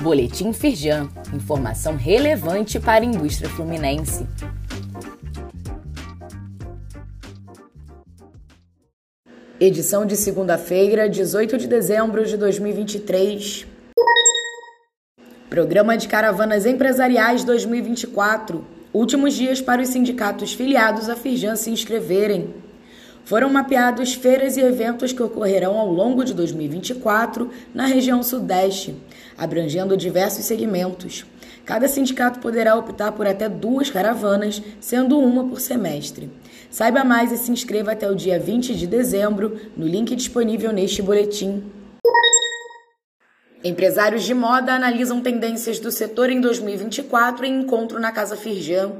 Boletim Firjan, informação relevante para a indústria fluminense. Edição de segunda-feira, 18 de dezembro de 2023. Programa de Caravanas Empresariais 2024. Últimos dias para os sindicatos filiados à Firjan se inscreverem. Foram mapeados feiras e eventos que ocorrerão ao longo de 2024 na região Sudeste, abrangendo diversos segmentos. Cada sindicato poderá optar por até duas caravanas, sendo uma por semestre. Saiba mais e se inscreva até o dia 20 de dezembro no link disponível neste boletim. Empresários de moda analisam tendências do setor em 2024 em encontro na Casa Firjan.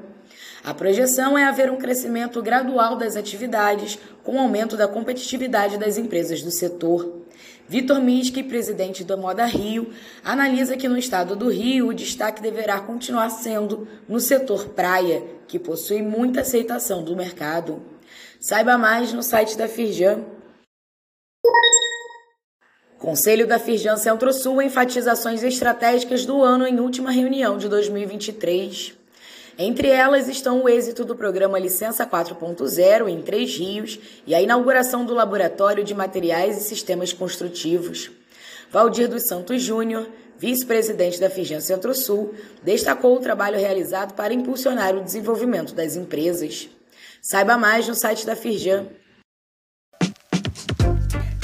A projeção é haver um crescimento gradual das atividades, com aumento da competitividade das empresas do setor. Vitor Miski, presidente da Moda Rio, analisa que no estado do Rio o destaque deverá continuar sendo no setor praia, que possui muita aceitação do mercado. Saiba mais no site da Firjan. Conselho da Firjan Centro-Sul enfatiza ações estratégicas do ano em última reunião de 2023. Entre elas estão o êxito do programa Licença 4.0 em Três Rios e a inauguração do Laboratório de Materiais e Sistemas Construtivos. Valdir dos Santos Júnior, vice-presidente da Firjan Centro-Sul, destacou o trabalho realizado para impulsionar o desenvolvimento das empresas. Saiba mais no site da Firjan.